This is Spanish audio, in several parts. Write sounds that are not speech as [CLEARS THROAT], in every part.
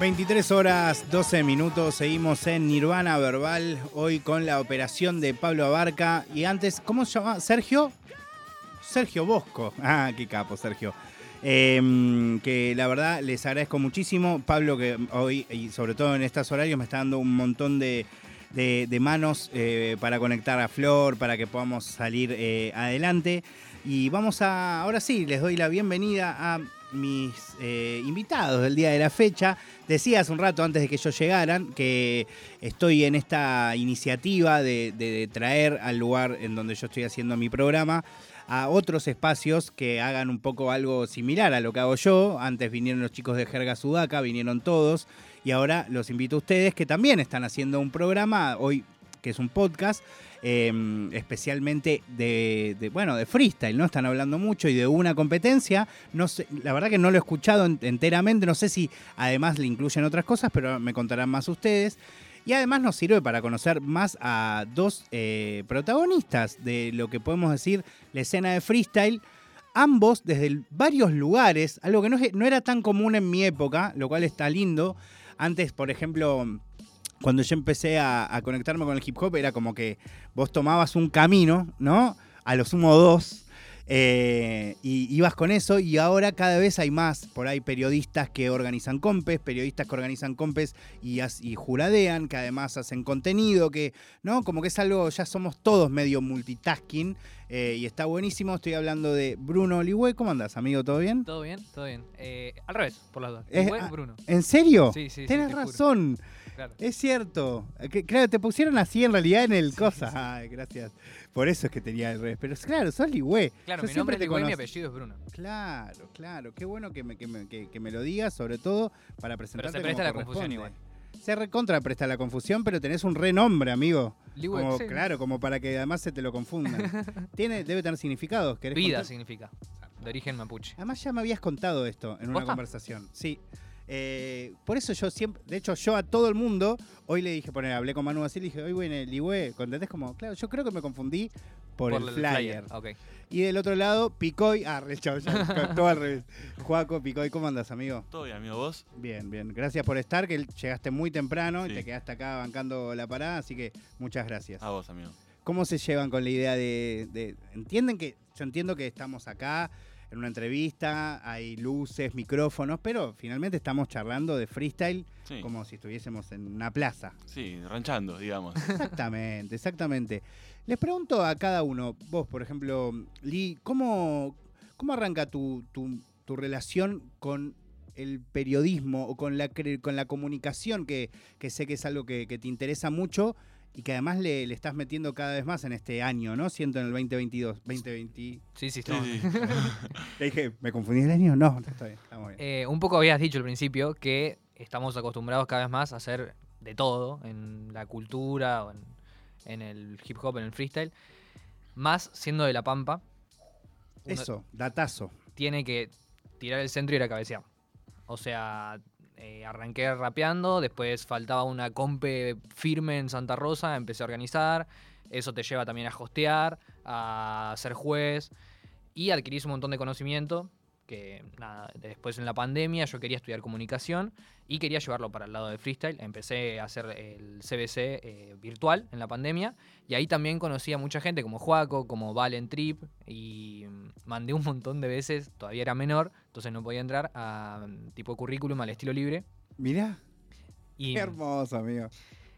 23 horas 12 minutos, seguimos en Nirvana Verbal, hoy con la operación de Pablo Abarca. Y antes, ¿cómo se llama? ¿Sergio? Sergio Bosco. [LAUGHS] Ah, qué capo, Sergio. Em, que la verdad les agradezco muchísimo. Pablo, que hoy, y sobre todo en estos horarios, me está dando un montón de, manos eh, para conectar a Flor, para que podamos salir eh, adelante. Y vamos a, ahora sí, les doy la bienvenida a mis eh, invitados del día de la fecha. Decía hace un rato antes de que ellos llegaran que estoy en esta iniciativa de, traer al lugar en donde yo estoy haciendo mi programa a otros espacios que hagan un poco algo similar a lo que hago yo. Antes vinieron los chicos de Jerga Sudaca, vinieron todos. Y ahora los invito a ustedes que también están haciendo un programa, hoy que es un podcast, Em, especialmente de, bueno, de freestyle, ¿no? Están hablando mucho y de una competencia. No sé, la verdad que no lo he escuchado enteramente, no sé si además le incluyen otras cosas, pero me contarán más ustedes. Y además nos sirve para conocer más a dos eh, protagonistas de lo que podemos decir la escena de freestyle ambos desde varios lugares, algo que no, no, era tan común en mi época, lo cual está lindo. Antes, por ejemplo, cuando yo empecé a, conectarme con el hip hop, era como que vos tomabas un camino, ¿no? A lo sumo dos. Eh, y ibas con eso y ahora cada vez hay más por ahí periodistas que organizan compes, periodistas que organizan compes y, y, juradean, que además hacen contenido, que, ¿no? Como que es algo, ya somos todos medio multitasking eh, y está buenísimo. Estoy hablando de Bruno Oligüe. ¿Cómo andas, amigo? ¿Todo bien? Todo bien, todo bien. Eh, al revés, por las dos. Bruno. ¿En serio? Sí, sí. Tienes razón. Es cierto. claro, te pusieron así en realidad en el cosa. Ay, gracias. Por eso es que tenía el revés. Pero claro, sos Ligüe. Claro, mi nombre es Ligüe y mi apellido es Bruno. Claro, claro. Qué bueno que me, que me, que, me lo digas, sobre todo para presentarte Pero se presta la confusión igual. Se recontra presta la confusión, pero tenés un renombre, amigo. Como, Claro, como para que además se te lo confunda. [LAUGHS] Tiene, debe tener significados. Vida significa. De origen mapuche. Además ya me habías contado esto en una conversación. Sí. Eh, por eso yo siempre, de hecho, yo a todo el mundo, hoy le dije, poner, hablé con Manu así, le dije, hoy bueno, Ligüe, ¿contendés? Como, claro, yo creo que me confundí por, el, flyer. Y del otro lado, Picoy, ah, el chavo, [LAUGHS] todo al revés. Juaco, Picoy, ¿cómo andas, amigo? Todo bien, amigo, ¿vos? Bien, bien. Gracias por estar, que llegaste muy temprano y te quedaste acá bancando la parada, así que muchas gracias. A vos, amigo. ¿Cómo se llevan con la idea de, de entienden que, yo entiendo que estamos acá, en una entrevista, hay luces, micrófonos, pero finalmente estamos charlando de freestyle como si estuviésemos en una plaza. Sí, ranchando, digamos. Exactamente, exactamente. Les pregunto a cada uno, vos, por ejemplo, Lee, ¿cómo, cómo arranca tu, tu, relación con el periodismo o con la, con la comunicación, que, que sé que es algo que, que te interesa mucho? Y que además le, estás metiendo cada vez más en este año, ¿no? Siento en el 2022, 2020. Sí, sí, está [LAUGHS] Le dije, ¿me confundí el año? No, está bien, está bien. Eh, un poco habías dicho al principio que estamos acostumbrados cada vez más a hacer de todo en la cultura o en, el hip hop, en el freestyle, más siendo de La Pampa. Eso, datazo. Tiene que tirar el centro y ir a cabecear. O sea, eh, arranqué rapeando, después faltaba una compe firme en Santa Rosa, empecé a organizar, eso te lleva también a hostear, a ser juez y adquirís un montón de conocimiento que nada, después en la pandemia yo quería estudiar comunicación y quería llevarlo para el lado de freestyle. Empecé a hacer el CBC eh, virtual en la pandemia y ahí también conocí a mucha gente como Juaco, como Valen Trip y mandé un montón de veces, todavía era menor, entonces no podía entrar a tipo currículum al estilo libre. Mirá. Qué hermoso, amigo.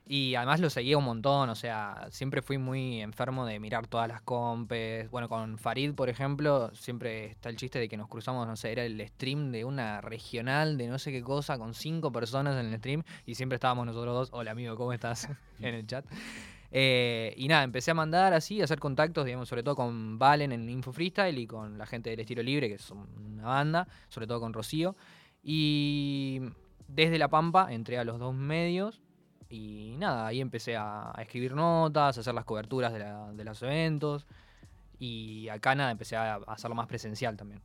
Y además lo seguía un montón, o sea, siempre fui muy enfermo de mirar todas las compes. Bueno, con Farid, por ejemplo, siempre está el chiste de que nos cruzamos, no sé, era el stream de una regional de no sé qué cosa, con cinco personas en el stream, y siempre estábamos nosotros dos, hola amigo, ¿cómo estás? [LAUGHS] en el chat. Eh, y nada, empecé a mandar así, a hacer contactos, digamos, sobre todo con Valen en Info Freestyle y con la gente del Estilo Libre, que es una banda, sobre todo con Rocío. Y desde La Pampa entré a los dos medios y nada, ahí empecé a, escribir notas, a hacer las coberturas de, los eventos. Y acá nada, empecé a, hacerlo más presencial también.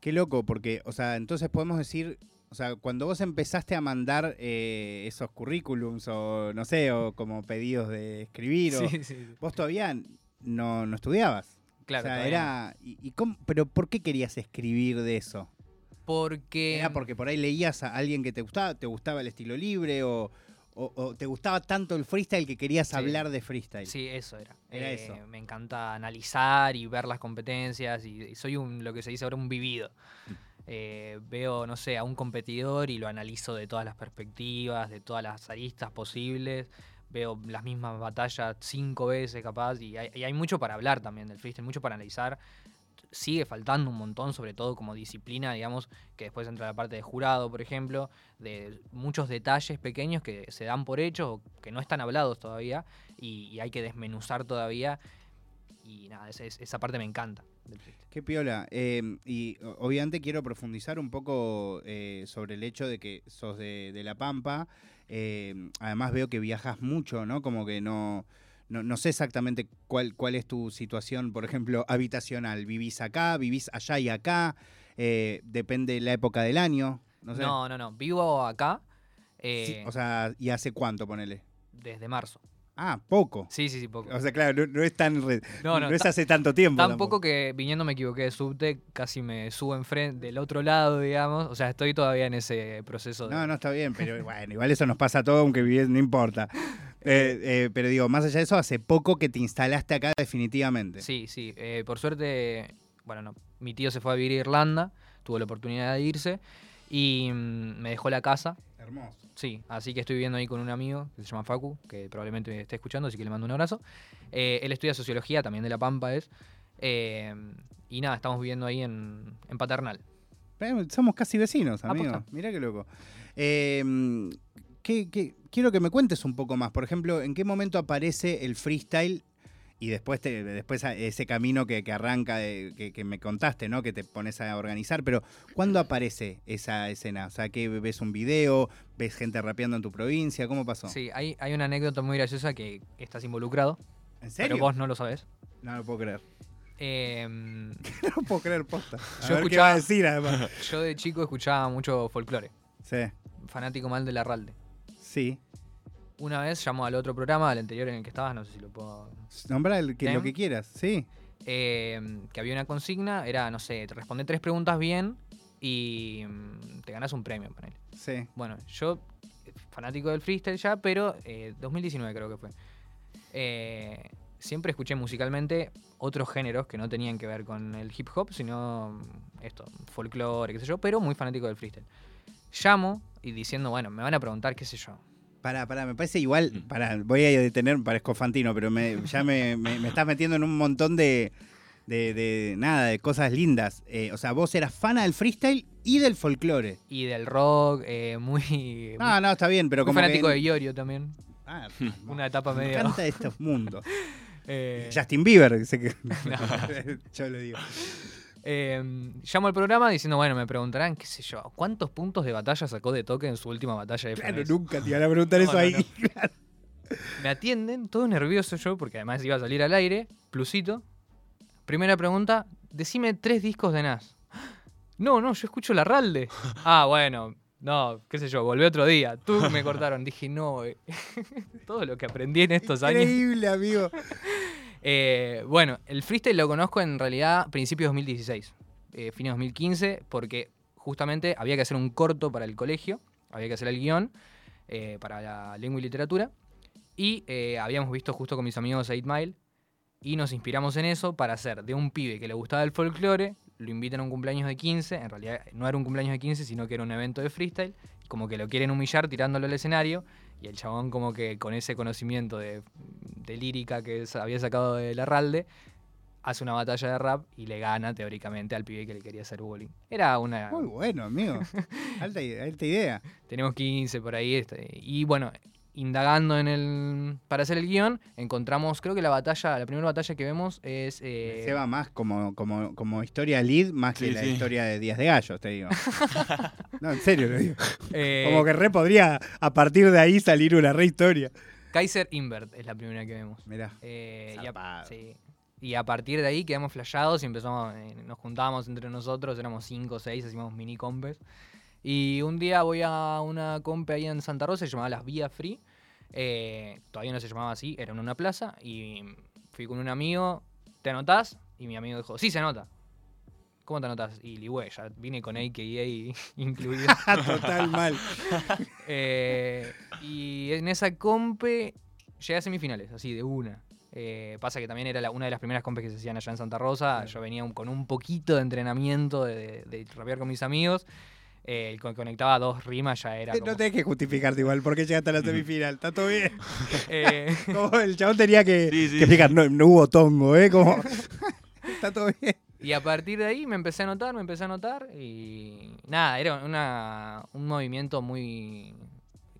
Qué loco, porque, o sea, entonces podemos decir, o sea, cuando vos empezaste a mandar eh, esos currículums o no sé, o como pedidos de escribir, [LAUGHS] vos todavía no, estudiabas. Claro. O sea, era. Y, pero ¿por qué querías escribir de eso? Porque. ¿Era porque por ahí leías a alguien que te gustaba, te gustaba el estilo libre o, o- o te gustaba tanto el freestyle que querías Sí. hablar de freestyle? Sí, eso era. Era Eh, eso. Me encanta analizar y ver las competencias y, y soy un, lo que se dice ahora, un vivido. Mm. Eh, veo, no sé, a un competidor y lo analizo de todas las perspectivas, de todas las aristas posibles. Veo las mismas batallas cinco veces capaz y hay, y hay mucho para hablar también del freestyle, mucho para analizar. Sigue faltando un montón, sobre todo como disciplina, digamos, que después entra la parte de jurado, por ejemplo, de muchos detalles pequeños que se dan por hechos o que no están hablados todavía y, hay que desmenuzar todavía. Y nada, esa, es- esa parte me encanta. Qué piola. Eh, y obviamente quiero profundizar un poco eh, sobre el hecho de que sos de, La Pampa. Eh, además veo que viajas mucho, ¿no? Como que no, no, no sé exactamente cuál, cuál es tu situación, por ejemplo, habitacional. ¿Vivís acá? ¿Vivís allá y acá? Eh, depende la época del año. No sé. No, no, no. Vivo acá Sí, eh, o sea, ¿y hace cuánto, ponele? desde marzo. Ah, poco. Sí, sí, sí, poco. O sea, claro, no, no es tan re- No, no, no, es hace tanto tiempo. Tampoco. poco que viniendo me equivoqué de subte, casi me subo enfrente del otro lado, digamos. O sea, estoy todavía en ese proceso de. No, no está bien, pero bueno, igual eso nos pasa a todos, aunque no importa. [LAUGHS] Eh, eh, pero digo, más allá de eso, hace poco que te instalaste acá definitivamente. Sí, sí. eh, por suerte, bueno, no. Mi tío se fue a vivir a Irlanda, tuvo la oportunidad de irse y mm, me dejó la casa. Hermoso. Sí, así que estoy viviendo ahí con un amigo que se llama Facu, que probablemente me esté escuchando, así que le mando un abrazo. Él estudia sociología, también de La Pampa es. y nada, estamos viviendo ahí en, en Paternal. Somos casi vecinos, amigo. Mirá qué loco. Eh, ¿qué- qué- quiero que me cuentes un poco más. Por ejemplo, ¿en qué momento aparece el freestyle? Y después, te, después ese camino que, que arranca, de- que, que me contaste, ¿no? Que te pones a organizar. Pero, ¿cuándo aparece esa escena? O sea, ¿qué ves un video? ¿Ves gente rapeando en tu provincia? ¿Cómo pasó? Sí, hay, hay una anécdota muy graciosa que estás involucrado, ¿En serio? pero vos no lo sabés. No lo puedo creer. Eh, [LAUGHS] No puedo creer, posta. A Yo ver qué va a escuchaba- decir, además. [LAUGHS] yo de chico escuchaba mucho folclore, Sí, fanático mal de la Ralde. Sí. Una vez llamó al otro programa, al anterior en el que estabas, no sé si lo puedo Nombra el que, lo que quieras, sí. eh, que había una consigna, era, no sé, te responde tres preguntas bien y mm, te ganas un premio, ponele. Sí. Bueno, yo, eh, fanático del freestyle ya, pero eh, 2019 creo que fue. Eh, siempre escuché musicalmente otros géneros que no tenían que ver con el hip hop, sino esto, folclore, qué sé yo, pero muy fanático del freestyle. Llamo y diciendo, bueno, me van a preguntar, qué sé yo. Pará, pará, me parece igual. Mm. Pará, voy a detener, parezco Fantino, pero me, ya me, me- me estás metiendo en un montón de. de, de nada, de cosas lindas. Eh, o sea, vos eras fana del freestyle y del folclore. Y del rock, eh, muy, No, no, está bien, pero muy como. fanático que- de Iorio también. Ah, [LAUGHS] Una etapa me medio. encanta estos mundos. [LAUGHS] Eh, Justin Bieber, sé que. [LAUGHS] No. yo lo digo. Eh, llamo al programa diciendo, bueno, me preguntarán, qué sé yo, ¿cuántos puntos de batalla sacó de toque en su última batalla de Claro, FMS? nunca te iban a preguntar No, eso no, ahí. no. [LAUGHS] Me atienden, todo nervioso yo, porque además iba a salir al aire, plusito. Primera pregunta, decime tres discos de Nas. No, no, yo escucho la Ralde. [LAUGHS] Ah, bueno, no, qué sé yo, volví otro día. Tú me cortaron. Dije, no, eh, [LAUGHS] todo lo que aprendí en estos años. Increíble, amigo. Eh, bueno, el freestyle lo conozco en realidad principios de 2016, eh, fines de 2015, porque justamente había que hacer un corto para el colegio, había que hacer el guion eh, para la lengua y literatura, y eh, habíamos visto justo con mis amigos 8 Mile, y nos inspiramos en eso para hacer de un pibe que le gustaba el folclore, lo invitan a un cumpleaños de 15, en realidad no era un cumpleaños de 15, sino que era un evento de freestyle, como que lo quieren humillar tirándolo al escenario, y el chabón como que con ese conocimiento de, de lírica que había sacado de Larralde, hace una batalla de rap y le gana teóricamente al pibe que le quería hacer bullying. Era una... Muy bueno, amigo. [LAUGHS] Alta, alta idea. Tenemos 15 por ahí. Este, y bueno, indagando en el... Para hacer el guion, encontramos, creo que la batalla, la primera batalla que vemos es... eh, Se va más como, como, como historia lead, más que Sí, la sí. historia de Días de Gallos, te digo. [LAUGHS] no, en serio lo digo. [LAUGHS] eh, Como que re podría a partir de ahí salir una re historia. Kaiser Invert es la primera que vemos. Mirá. Eh, y, a, sí. Y a partir de ahí quedamos flashados y empezamos, eh, nos juntábamos entre nosotros, éramos cinco o seis, hacíamos mini compes. Y un día voy a una compe ahí en Santa Rosa, se llamaba Las Vías Free. Eh, todavía no se llamaba así, era en una plaza. Y fui con un amigo, ¿te anotás? Y mi amigo dijo, sí, se anota. ¿cómo te anotas? Y Ligüe, ya vine con AKA [LAUGHS] incluido. [LAUGHS] Total mal. [LAUGHS] Eh, y en esa compe llegué a semifinales, así de una. Eh, pasa que también era la- una de las primeras compes que se hacían allá en Santa Rosa. Yo venía un- con un poquito de entrenamiento de, de, de rapear con mis amigos. Eh, y con- conectaba dos rimas, ya era. Como- No tenés que justificarte igual porque llegaste a la semifinal. Está todo bien. [LAUGHS] Eh, [LAUGHS] Como el chabón tenía que, Sí, sí. que explicar, no, no hubo tongo, ¿eh? Como... [LAUGHS] Está todo bien. y a partir de ahí me empecé a notar, me empecé a notar. Y nada, era una, un movimiento muy.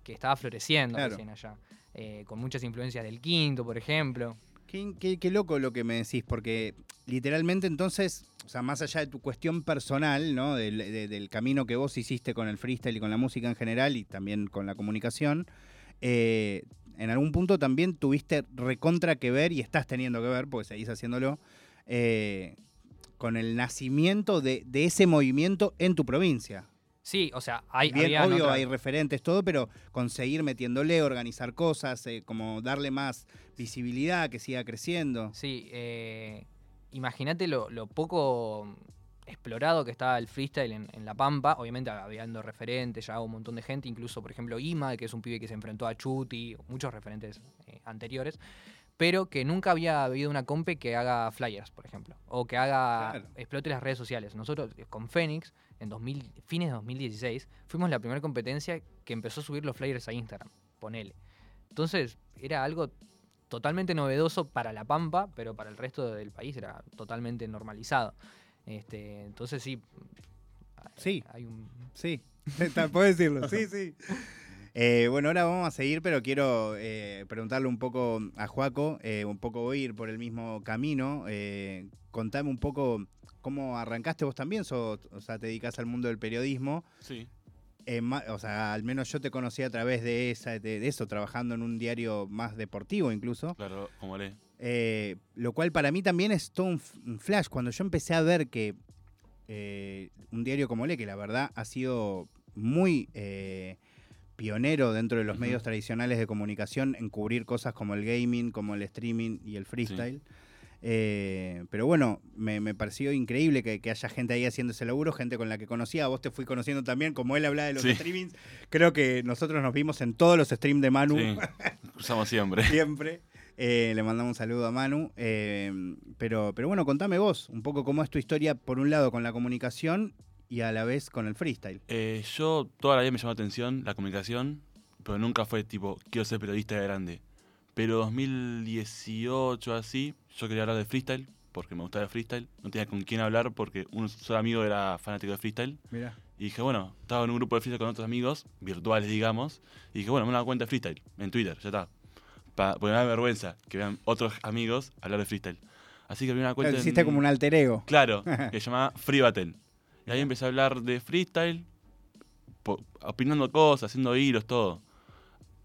que estaba floreciendo Claro. recién allá. Eh, con muchas influencias del quinto, por ejemplo. Qué, qué- qué loco lo que me decís, porque literalmente entonces, o sea, más allá de tu cuestión personal, ¿no? Del, de- del camino que vos hiciste con el freestyle y con la música en general y también con la comunicación, eh, en algún punto también tuviste recontra que ver y estás teniendo que ver, porque seguís haciéndolo, eh, con el nacimiento de, de ese movimiento en tu provincia. Sí, o sea, hay, Bien, obvio, otras- hay referentes, todo, pero conseguir metiéndole, organizar cosas, eh, como darle más visibilidad, que siga creciendo. Sí, eh, imagínate lo, lo poco explorado que estaba el freestyle en, en La Pampa. Obviamente habiendo referentes, ya un montón de gente, incluso por ejemplo Ima, que es un pibe que se enfrentó a Chuti, muchos referentes eh, anteriores, pero que nunca había habido una compe que haga flyers, por ejemplo, o que haga Claro. explote las redes sociales. Nosotros eh, con Fénix, en 2000, fines de 2016, fuimos la primera competencia que empezó a subir los flyers a Instagram, ponele. Entonces, era algo totalmente novedoso para La Pampa, pero para el resto del país era totalmente normalizado. Este, entonces sí. Sí. Hay un. Sí, [LAUGHS] puedes decirlo, sí, sí. [LAUGHS] Eh, bueno, ahora vamos a seguir, pero quiero eh, preguntarle un poco a Juaco, eh, un poco voy a ir por el mismo camino. eh, contame un poco cómo arrancaste vos también, sos- o sea, te dedicas al mundo del periodismo. Sí. Eh, o sea, al menos yo te conocí a través de, esa, de, de eso, trabajando en un diario más deportivo incluso. Claro, como le. Eh, lo cual para mí también es todo un, flash. Cuando yo empecé a ver que eh, un diario como Le, que la verdad ha sido muy pionero dentro de los medios tradicionales de comunicación en cubrir cosas como el gaming, como el streaming y el freestyle. Eh, pero bueno, me, me pareció increíble que, que haya gente ahí haciendo ese laburo, gente con la que conocía. Vos te fui conociendo también, como él habla de los Sí. streamings. Creo que nosotros nos vimos en todos los streams de Manu Sí. Cruzamos siempre. [LAUGHS] siempre. Eh, le mandamos un saludo a Manu. eh, pero, pero bueno, contame vos un poco cómo es tu historia, por un lado, con la comunicación y a la vez con el freestyle. Yo toda la vida me llamó la atención la comunicación, pero nunca fue tipo, quiero ser periodista de grande. Pero 2018 así, yo quería hablar de freestyle, porque me gustaba el freestyle. No tenía con quién hablar porque un solo amigo era fanático de freestyle. Mira. Y dije, bueno, estaba en un grupo de freestyle con otros amigos, virtuales digamos. Y dije, bueno, me voy a dar cuenta de freestyle, en Twitter, ya está. Pa- porque me da vergüenza que vean otros amigos hablar de freestyle. Así que me di una cuenta en- hiciste como un alter ego. Claro, [LAUGHS] que se llamaba Free Battle. Y ahí empecé a hablar de freestyle, po- opinando cosas, haciendo hilos, todo.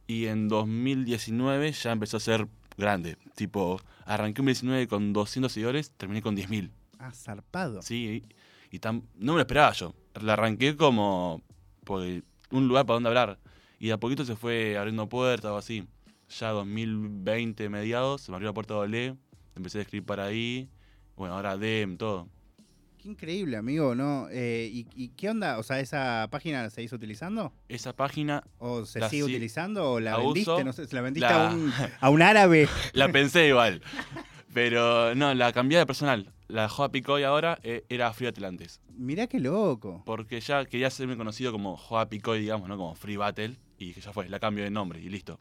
Y en 2019 ya empezó a ser grande. Tipo, arranqué en 2019 con 200 seguidores, terminé con 10.000. Ah, zarpado. Sí, y, y tam- no me lo esperaba yo. La arranqué como por un lugar para donde hablar. Y de a poquito se fue abriendo puertas o así. Ya 2020, mediados, se me abrió la puerta de Olé, empecé a escribir para ahí. Bueno, ahora DEM, todo. Qué increíble, amigo, ¿no? Eh, ¿y, y qué onda? O sea, ¿esa página la seguís utilizando? Esa página ¿O se sigue si- utilizando? ¿O la, la vendiste? uso. No sé, ¿se la vendiste La- a, un, a un árabe? [LAUGHS] la pensé igual. Pero no, la cambié de personal. La Joa Picoy ahora eh, era Free Battle antes. Mirá qué loco. Porque ya quería hacerme conocido como Joa Picoy, digamos, ¿no? Como Free Battle. Y ya fue, la cambio de nombre y listo.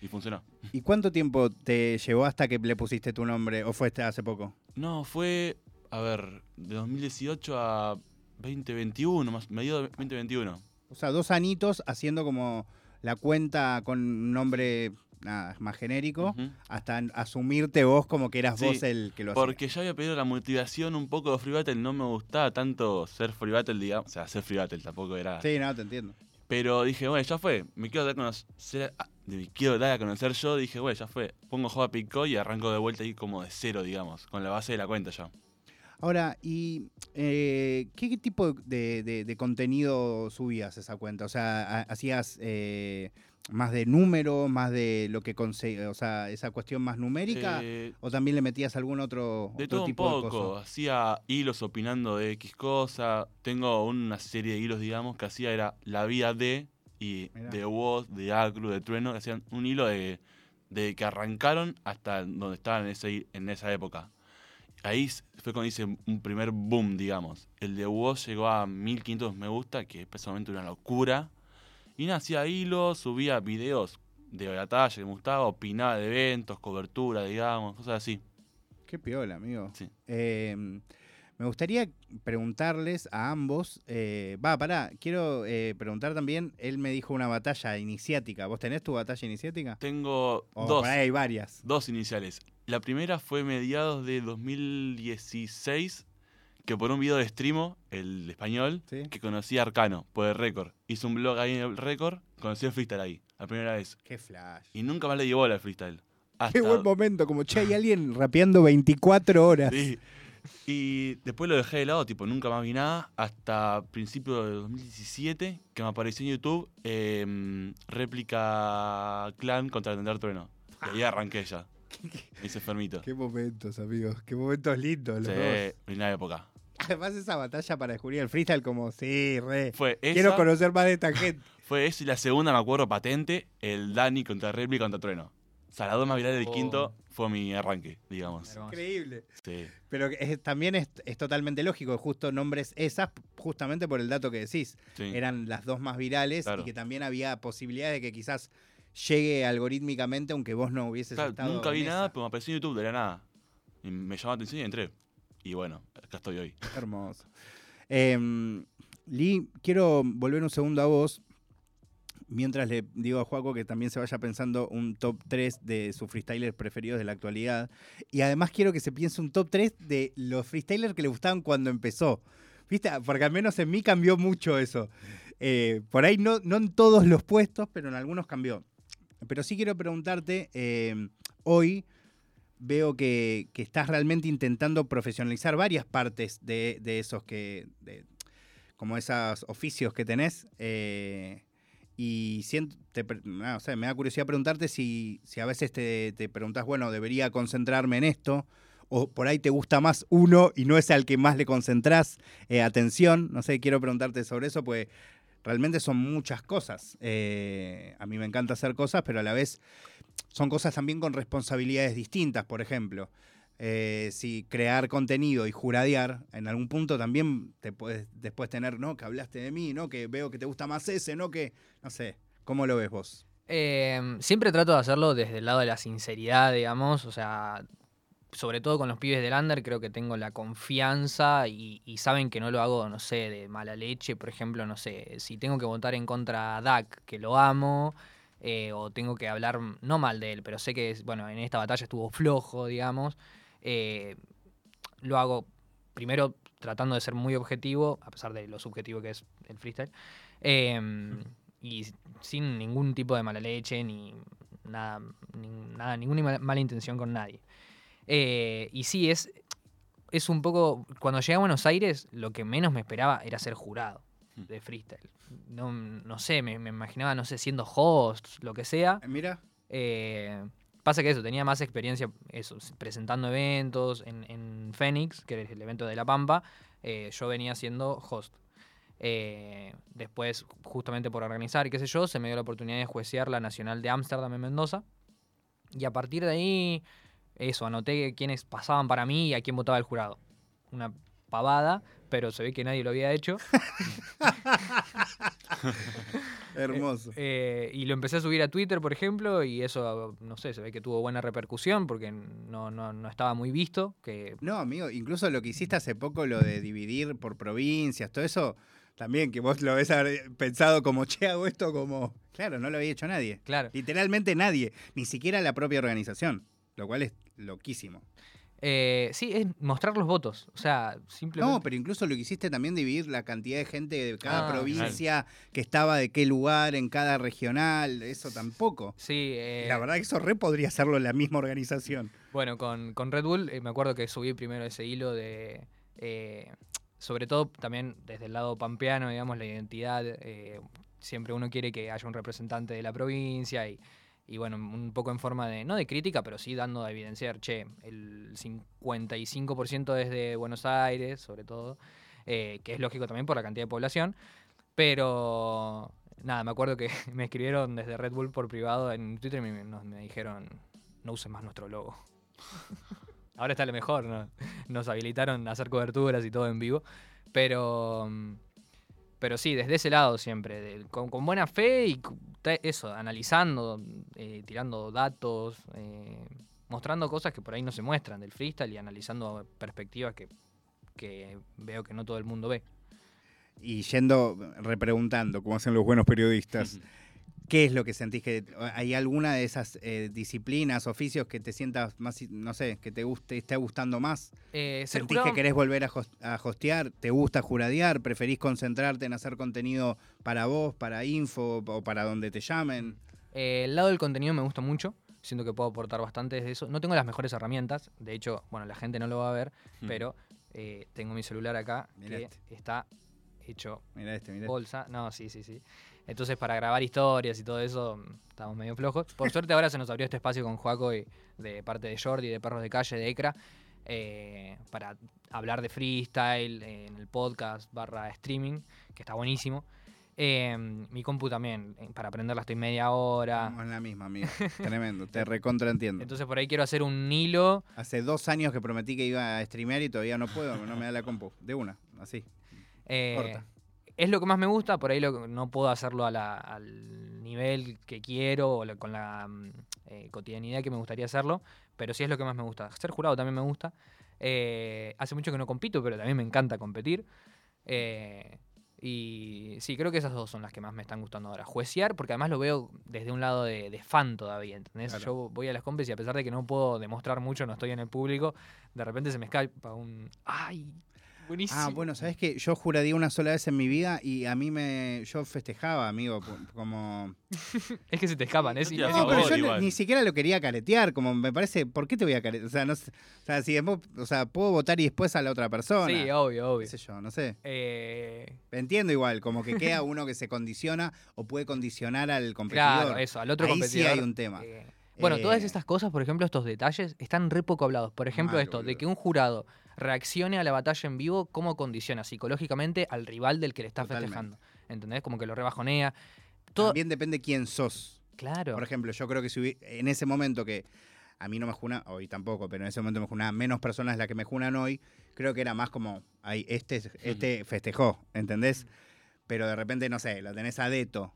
Y funcionó. ¿Y cuánto tiempo te llevó hasta que le pusiste tu nombre? ¿O fue hace poco? No, fue, a ver, de 2018 a 2021, más medio de 2021. O sea, dos anitos haciendo como la cuenta con un nombre nada, más genérico, hasta asumirte vos como que eras Sí, vos el que lo hacía. Porque ya había pedido la motivación un poco de Free Battle, no me gustaba tanto ser Free Battle, digamos. O sea, ser Free Battle tampoco era. Sí, no, te entiendo. Pero dije, bueno, ya fue. Me quiero dar a conocer, a- me quiero dar a conocer yo. Dije, bueno, ya fue. Pongo Joa Pico y arranco de vuelta ahí como de cero, digamos, con la base de la cuenta ya. Ahora, ¿y eh, qué tipo de, de- de contenido subías esa cuenta? O sea, ha- ¿hacías eh, más de número, más de lo que conseguías, o sea, esa cuestión más numérica? Eh, ¿O también le metías algún otro, de otro todo un tipo de poco. cosa? Hacía hilos opinando de X cosa. Tengo una serie de hilos, digamos, que hacía era la vida de y Mirá. de Woz, de Acru, de Trueno, que hacían un hilo de, de que arrancaron hasta donde estaban en, ese, en esa época. Ahí fue cuando hice un primer boom, digamos. El de Woz llegó a 1500 me gusta, que personalmente una locura. Y nada, hacía hilos, subía videos de la talla que me gustaba, opinaba de eventos, cobertura, digamos, cosas así. Qué piola, amigo. Sí. Eh, me gustaría preguntarles a ambos. eh, Va, pará, quiero eh, preguntar también. Él me dijo una batalla iniciática. ¿Vos tenés tu batalla iniciática? Tengo O dos. por ahí hay varias. Dos iniciales. La primera fue mediados de 2016, que por un video de streamo, el español, ¿Sí? que conocí a Arcano por el récord. Hice un blog ahí en el récord, conocí el freestyle ahí, la primera vez. Qué flash. Y nunca más le bola al freestyle. Qué buen momento, como che, hay alguien rapeando 24 horas. Sí. Y después lo dejé de lado, tipo, nunca más vi nada, hasta principios de 2017, que me apareció en YouTube em, réplica clan contra Tender Trueno. Y ahí arranqué ya. [LAUGHS] Me hice enfermito. Qué momentos, amigos. Qué momentos lindos los Sí, dos. en la época. Además, esa batalla para descubrir el freestyle, como, sí, re. Fue esa, Quiero conocer más de esta gente. [LAUGHS] fue eso y la segunda, me acuerdo, patente, el Dani contra Réplica contra Trueno. O sea, las dos más virales del Oh. quinto fue mi arranque, digamos. Increíble. Sí. Pero es- también es, es totalmente lógico, justo nombres esas, justamente por el dato que decís. sí. Eran las dos más virales Claro. y que también había posibilidad de que quizás llegue algorítmicamente, aunque vos no hubieses Claro, estado nunca vi en nada, esa. pero me apareció en YouTube de la nada. Y me llamó la atención y entré. Y bueno, acá estoy hoy. [LAUGHS] Hermoso. Em, Lee, quiero volver un segundo a vos. Mientras le digo a Juaco que también se vaya pensando un top 3 de sus freestylers preferidos de la actualidad. Y además quiero que se piense un top 3 de los freestylers que le gustaban cuando empezó. ¿Viste? Porque al menos en mí cambió mucho eso. Eh, por ahí no, no en todos los puestos, pero en algunos cambió. Pero sí quiero preguntarte, eh, hoy veo que, estás realmente intentando profesionalizar varias partes de, esos que, como esos oficios que tenés. eh, y siento, te no sé, me da curiosidad preguntarte si, a veces te, te preguntas, bueno, debería concentrarme en esto, o por ahí te gusta más uno y no es al que más le concentrás eh, atención. No sé, quiero preguntarte sobre eso, pues realmente son muchas cosas. Eh, a mí me encanta hacer cosas, pero a la vez son cosas también con responsabilidades distintas, por ejemplo. Eh, si crear contenido y juradear, en algún punto también te puedes después tener, ¿no? Que hablaste de mí, ¿no? Que veo que te gusta más ese, ¿no? Que, no sé, ¿cómo lo ves vos? Eh, siempre trato de hacerlo desde el lado de la sinceridad, digamos. O sea, sobre todo con los pibes del under, creo que tengo la confianza y, y saben que no lo hago, no sé, de mala leche. Por ejemplo, no sé, si tengo que votar en contra a Dak, que lo amo, eh, o tengo que hablar, no mal de él, pero sé que, bueno, en esta batalla estuvo flojo, digamos. eh, lo hago primero tratando de ser muy objetivo, a pesar de lo subjetivo que es el freestyle. em, y sin ningún tipo de mala leche ni nada, ni- nada ninguna mala intención con nadie. Eh, y sí, es, es un poco. Cuando llegué a Buenos Aires, lo que menos me esperaba era ser jurado de freestyle. No, no sé, me, me imaginaba, no sé, siendo host, lo que sea. Eh, Mira, Eh, pasa que eso, tenía más experiencia eso, presentando eventos en, en Phoenix, que es el evento de La Pampa. eh, yo venía siendo host. Eh, después, justamente por organizar y qué sé yo, se me dio la oportunidad de juecear la Nacional de Ámsterdam en Mendoza. Y a partir de ahí, eso, anoté quiénes pasaban para mí y a quién votaba el jurado. Una pavada, pero se ve que nadie lo había hecho. [LAUGHS] hermoso. Eh, y lo empecé a subir a Twitter, por ejemplo, y eso, no sé, se ve que tuvo buena repercusión porque no, no, no estaba muy visto. Que No, amigo, incluso lo que hiciste hace poco, lo de dividir por provincias, todo eso, también que vos lo habés pensado como, che, hago esto como... Claro, no lo había hecho nadie. Claro. Literalmente nadie, ni siquiera la propia organización, lo cual es loquísimo. Eh, sí, es mostrar los votos. O sea, simplemente. No, pero incluso lo que hiciste también dividir la cantidad de gente de cada Ah, provincia que estaba de qué lugar en cada regional, eso tampoco. Sí, eh, La verdad que eso re podría hacerlo la misma organización. Bueno, con, con Red Bull, eh, me acuerdo que subí primero ese hilo de, eh, sobre todo también desde el lado pampeano, digamos, la identidad, eh, siempre uno quiere que haya un representante de la provincia y, y bueno, un poco en forma de, no de crítica, pero sí dando a evidenciar, che, el 55% es de Buenos Aires, sobre todo, eh, que es lógico también por la cantidad de población, pero nada, me acuerdo que [LAUGHS] me escribieron desde Red Bull por privado en Twitter y me, dijeron, no uses más nuestro logo. [LAUGHS] Ahora está lo mejor, ¿no? nos habilitaron a hacer coberturas y todo en vivo, pero... mm, Pero sí, desde ese lado siempre, de- con, con buena fe y eso, analizando, eh, tirando datos, eh, mostrando cosas que por ahí no se muestran del freestyle y analizando perspectivas que, que veo que no todo el mundo ve. Y yendo, repreguntando, como hacen los buenos periodistas, ¿qué es lo que sentís que hay alguna de esas eh, disciplinas, oficios que te sientas más, no sé, que te guste, esté gustando más? Eh, ¿Sentís que querés volver a, hos- a hostear? ¿Te gusta juradear? ¿Preferís concentrarte en hacer contenido para vos, para info o para donde te llamen? Eh, el lado del contenido me gusta mucho. Siento que puedo aportar bastante desde eso. No tengo las mejores herramientas. De hecho, bueno, la gente no lo va a ver, Hmm. [LAUGHS] pero eh, tengo mi celular acá Mirá que este. está hecho Mira este, mira. bolsa. No, sí, sí, sí. Entonces, para grabar historias y todo eso, mm, estamos medio flojos. Por suerte, ahora se nos abrió este espacio con Joaco y de parte de Jordi, de Perros de Calle, de ECRA, eh, para hablar de freestyle eh, en el podcast barra streaming, que está buenísimo. Eh, mi compu también, eh, para aprenderla estoy media hora. Estamos en la misma, amigo. [LAUGHS] Tremendo, te recontra entiendo. Entonces, por ahí quiero hacer un hilo. Hace dos años que prometí que iba a streamear y todavía no puedo, no me da la compu. De una, así. eh, Corta. Es lo que más me gusta, por ahí lo, no puedo hacerlo a la- al nivel que quiero o la- con la mm, eh, cotidianidad que me gustaría hacerlo, pero sí es lo que más me gusta. Ser jurado también me gusta. Eh, hace mucho que no compito, pero también me encanta competir. Eh, y sí, creo que esas dos son las que más me están gustando ahora. Juecear, porque además lo veo desde un lado de, de fan todavía, ¿entendés? Claro. Yo voy a las compes y a pesar de que no puedo demostrar mucho, no estoy en el público, de repente se me escapa un... ¡Ay! Buenísimo. Ah, bueno, ¿sabes qué? Yo juraría una sola vez en mi vida y a mí me. Yo festejaba, amigo, como. [LAUGHS] Es que se te escapan, es, No, pero yo igual. ni siquiera lo quería caretear, como me parece, ¿por qué te voy a caretear? O sea, no sé- o sea, si después- o sea, puedo votar y después a la otra persona. Sí, obvio, obvio. qué sé yo, no sé. Eh, Entiendo igual, como que queda [LAUGHS] uno que se condiciona o puede condicionar al competidor. claro, eso, al otro Ahí sí competidor. hay un tema. eh, bueno, todas Eh, estas cosas, por ejemplo, estos detalles, están re poco hablados. Por ejemplo, Mal, esto, de que un jurado reaccione a la batalla en vivo, cómo condiciona psicológicamente al rival del que le está Totalmente. festejando. ¿Entendés? Como que lo rebajonea. Todo, También depende quién sos. claro. Por ejemplo, yo creo que si en ese momento que a mí no me juna, hoy tampoco, pero en ese momento me junan menos personas de las que me junan hoy, creo que era más como, ay, este, este festejó, ¿entendés? Pero de repente, no sé, lo tenés a Deto,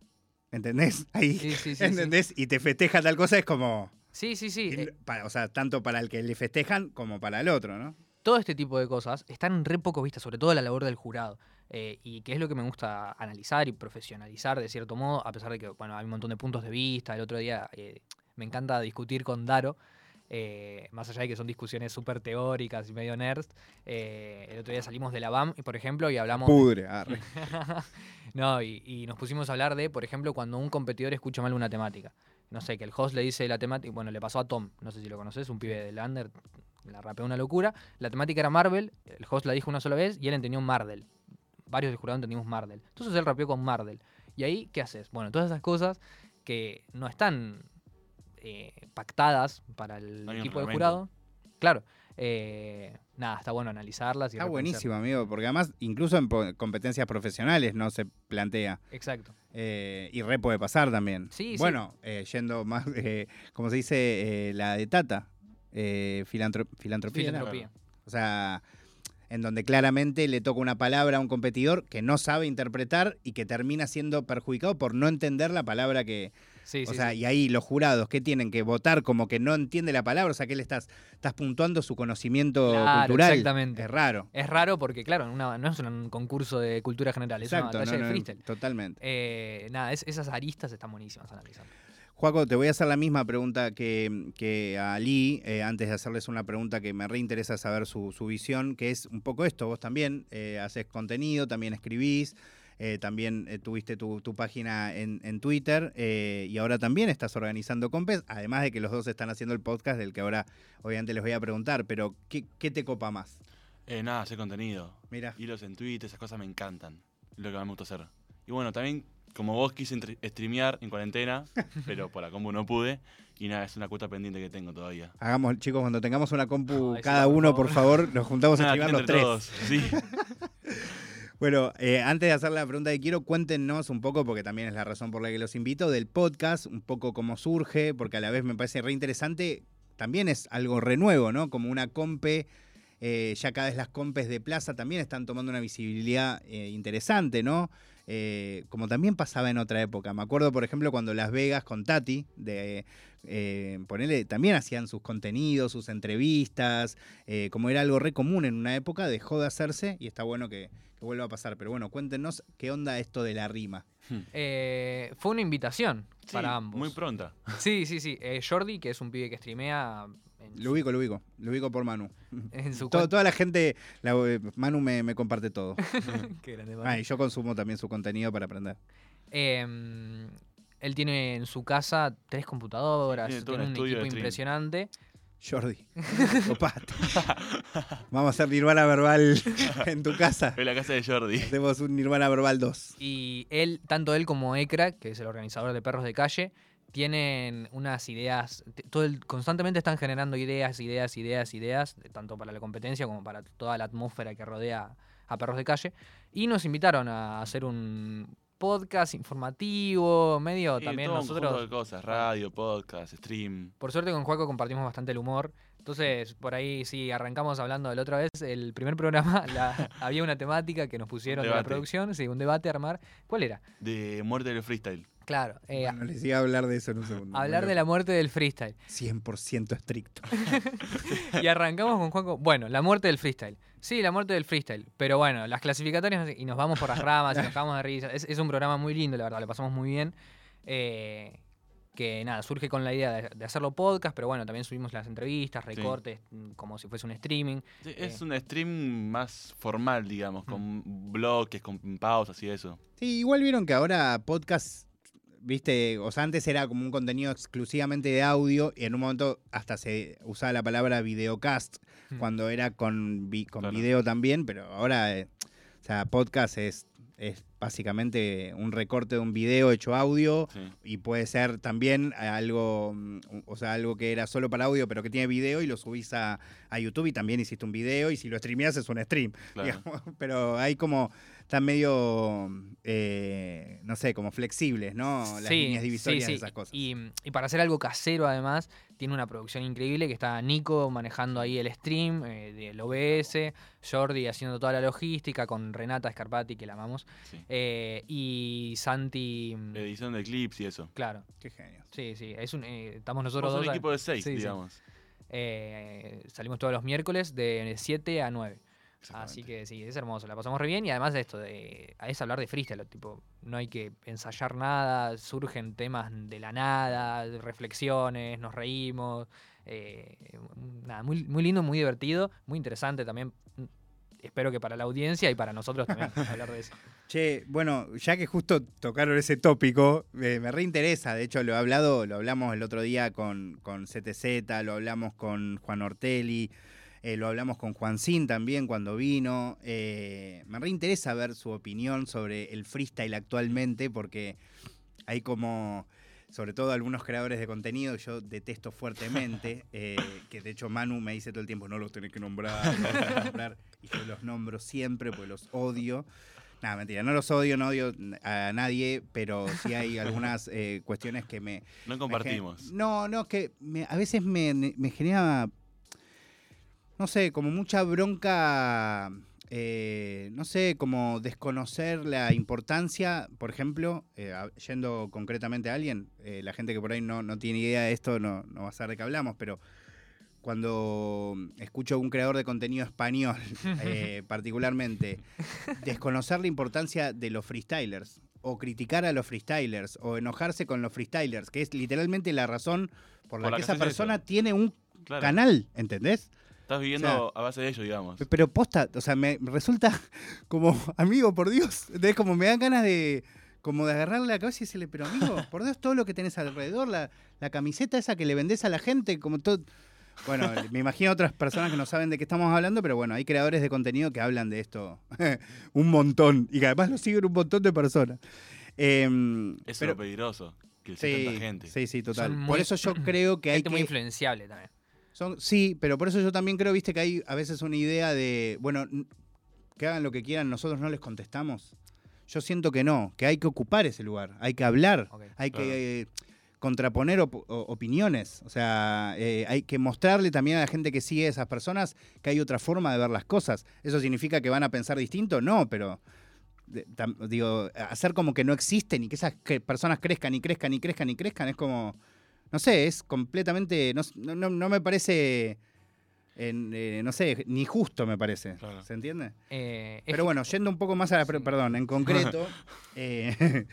¿entendés? [LAUGHS] Ahí, Sí, sí, sí. ¿entendés? Y te festeja tal cosa, es como, Sí, sí, sí. eh, para- o sea, tanto para el que le festejan como para el otro, ¿no? Todo este tipo de cosas están re poco vistas, sobre todo la labor del jurado. eh, y que es lo que me gusta analizar y profesionalizar de cierto modo, a pesar de que, bueno, hay un montón de puntos de vista. El otro día eh, me encanta discutir con Daro, eh, más allá de que son discusiones súper teóricas y medio nerds. el otro día salimos de la BAM, por ejemplo, y hablamos... Pudre, arre. [LAUGHS] no, y, y nos pusimos a hablar de, por ejemplo, cuando un competidor escucha mal una temática. No sé, que el host le dice la temática, bueno, le pasó a Tom, no sé si lo conoces, un pibe del under, la rapeó una locura. La temática era Marvel, el host la dijo una sola vez y él entendió Marvel. Varios del jurado entendimos Marvel. Entonces él rapeó con Marvel. Y ahí, ¿qué haces? Bueno, todas esas cosas que no están eh, pactadas para el No equipo de reglamento. jurado. Claro. eh, nada, está bueno analizarlas. Y Está reconocer- buenísimo, amigo, porque además, incluso en competencias profesionales no se plantea. Exacto. Eh, y re puede pasar también. Sí, sí. bueno, eh, yendo más, eh, como se dice, eh, la de Tata, eh, filantro- filantropía. Filantropía. O sea, en donde claramente le toca una palabra a un competidor que no sabe interpretar y que termina siendo perjudicado por no entender la palabra que... Sí, o sí, sea, sí. y ahí los jurados que tienen que votar como que no entiende la palabra, o sea, que le estás, estás puntuando su conocimiento Claro, cultural. exactamente. Es raro. Es raro porque, claro, una- no es un concurso de cultura general, es Exacto, una batalla no, de no, freestyle. totalmente. Eh, nada, es- esas aristas están buenísimas analizando. Juaco, te voy a hacer la misma pregunta que, que a Lee, eh, antes de hacerles una pregunta que me reinteresa saber su, su visión, que es un poco esto, vos también eh, haces contenido, también escribís, eh, también tuviste tu, tu página en, en Twitter y ahora también estás organizando compes, además de que los dos están haciendo el podcast del que ahora obviamente les voy a preguntar, pero ¿qué, qué te copa más? Eh, nada, hacer contenido. Mira. Hilos en Twitter, esas cosas me encantan. Lo que más me gusta hacer. Y bueno, también, como vos quise streamear en cuarentena, [LAUGHS] pero por la compu no pude. Y nada, es una cuota pendiente que tengo todavía. Hagamos, chicos, cuando tengamos una compu sí, cada uno, favor. por favor, nos juntamos a streamar los tres. todos. Sí. [LAUGHS] Bueno, eh, antes de hacer la pregunta que quiero, cuéntenos un poco, porque también es la razón por la que los invito, del podcast, un poco cómo surge, porque a la vez me parece re interesante. También es algo renuevo, ¿no? Como una compe. eh, ya cada vez las compes de plaza también están tomando una visibilidad eh, interesante, ¿no? Eh, como también pasaba en otra época. Me acuerdo, por ejemplo, cuando Las Vegas con Tati, de eh, ponele, también hacían sus contenidos, sus entrevistas, eh, como era algo re común en una época, dejó de hacerse y está bueno que, que vuelva a pasar. Pero bueno, cuéntenos qué onda esto de la rima. Eh, fue una invitación Sí, para ambos. Muy pronta. Sí, sí, sí. Eh, Jordi, que es un pibe que streamea en, Lo ubico, lo ubico. Lo ubico por Manu. [LAUGHS] en su toda la gente, la- eh, Manu me, me comparte todo. [LAUGHS] Qué grande, Manu. Ah, y yo consumo también su contenido para aprender. Eh, él tiene en su casa tres computadoras, Tiene un equipo impresionante. Jordi, [LAUGHS] copate. Vamos a hacer Nirvana Verbal en tu casa. Es la casa de Jordi. Hacemos un Nirvana Verbal 2. Y él, tanto él como Ekra, que es el organizador de Perros de Calle, tienen unas ideas, todo el- constantemente están generando ideas, ideas, ideas, ideas, tanto para la competencia como para toda la atmósfera que rodea a Perros de Calle. Y nos invitaron a hacer un podcast informativo, medio Sí, también todo un nosotros... de cosas, radio, podcast, stream. Por suerte con Juaco compartimos bastante el humor. Entonces, por ahí sí, arrancamos hablando de la otra vez. El primer programa [LAUGHS] la- había una temática que nos pusieron de la producción, sí, un debate a armar. ¿Cuál era? De muerte del freestyle. Claro, eh, Bueno, les iba a hablar de eso en un segundo. hablar de la muerte del freestyle. 100% estricto. [LAUGHS] Y arrancamos con Juaco. Bueno, la muerte del freestyle. Sí, la muerte del freestyle. Pero bueno, las clasificatorias y nos vamos por las ramas y nos [LAUGHS] cagamos de risa. Es, es un programa muy lindo, la verdad, lo pasamos muy bien. Eh, que nada, surge con la idea de, de hacerlo podcast, pero bueno, también subimos las entrevistas, recortes, mm, como si fuese un streaming. Sí, Eh. es un stream más formal, digamos, con bloques, con pausas y eso. Sí, igual vieron que ahora podcast, viste, o sea, antes era como un contenido exclusivamente de audio y en un momento hasta se usaba la palabra videocast Mm. cuando era con, vi- con Claro. video también, pero ahora, eh, o sea, podcast es, es básicamente un recorte de un video hecho audio Sí. y puede ser también algo, mm, o sea, algo que era solo para audio pero que tiene video y lo subís a, a YouTube y también hiciste un video y si lo streameas es un stream. [LAUGHS] Claro. digamos, pero hay como, están medio, eh, no sé, como flexibles, ¿no? Las Sí, líneas divisorias sí, de esas cosas. Y, y para hacer algo casero, además, tiene una producción increíble que está Nico manejando ahí el stream eh, del OBS, Jordi haciendo toda la logística con Renata Scarpati, que la amamos, sí. eh, y Santi. mm, Edición de clips y eso. Claro, Qué genio. sí, sí. Es un, eh, estamos nosotros Somos dos. un equipo de seis, sí, sí. digamos. eh, salimos todos los miércoles de 7 a 9. Así que sí, es hermoso, la pasamos re bien y además de esto, de, es hablar de freestyle, tipo, no hay que ensayar nada, surgen temas de la nada, reflexiones, nos reímos, eh, nada, muy, muy lindo, muy divertido, muy interesante también, mm, espero que para la audiencia y para nosotros también [LAUGHS] hablar de eso. Che, bueno, ya que justo tocaron ese tópico, eh, me reinteresa. De hecho, lo he hablado, lo hablamos el otro día con, con CTZ, lo hablamos con Juan Ortelli, eh, lo hablamos con Juan Sin también cuando vino. Eh, me reinteresa ver su opinión sobre el freestyle actualmente, porque hay como, sobre todo algunos creadores de contenido, que yo detesto fuertemente, [LAUGHS] eh, que de hecho Manu me dice todo el tiempo, no los tenés que nombrar, no los tenés que nombrar, y yo los nombro siempre, porque los odio. Nada, mentira, no los odio, no odio a nadie, pero sí hay algunas eh, cuestiones que me... [LAUGHS] No me compartimos. gen- No, no, que me- a veces me, me genera, no sé, como mucha bronca, eh, no sé, como desconocer la importancia, por ejemplo, eh, yendo concretamente a alguien, eh, la gente que por ahí no, no tiene idea de esto no, no va a saber de qué hablamos, pero cuando escucho a un creador de contenido español, [LAUGHS] eh, particularmente, desconocer la importancia de los freestylers, o criticar a los freestylers, o enojarse con los freestylers, que es literalmente la razón por la Por la que esa persona tiene un Claro. canal, ¿entendés? Estás viviendo a base de ello, digamos. Pero posta, o sea, me resulta [LAUGHS] como, amigo, por Dios, ¿entendés? Como me dan ganas de, como de agarrarle la cabeza y decirle, pero amigo, [LAUGHS] por Dios, todo lo que tenés alrededor, la, la camiseta esa que le vendés a la gente, como todo... Bueno, me imagino otras personas que no saben de qué estamos hablando, pero bueno, hay creadores de contenido que hablan de esto [LAUGHS] un montón y que además lo siguen un montón de personas. Em, Eso es pero- lo peligroso, que sí, sí, tanta gente. sí, sí, total. Por eso yo [CLEARS THROAT] creo que hay Gente muy que... influenciable también. Son, sí, pero por eso yo también creo, viste, que hay a veces una idea de, bueno, que hagan lo que quieran, nosotros no les contestamos. Yo siento que no, que hay que ocupar ese lugar, hay que hablar, hay Claro. que eh, contraponer op- opiniones, o sea, eh, hay que mostrarle también a la gente que sigue a esas personas que hay otra forma de ver las cosas. ¿Eso significa que van a pensar distinto? No, pero digo, hacer como que no existen y que esas personas crezcan y crezcan y crezcan y crezcan es como, no sé, es completamente, no, no- no- me parece, en, eh, no sé, ni justo me parece, Claro. ¿se entiende? Eh, Pero bueno, yendo un poco más a la, Sí. perdón, en concreto, [LAUGHS] eh, [LAUGHS]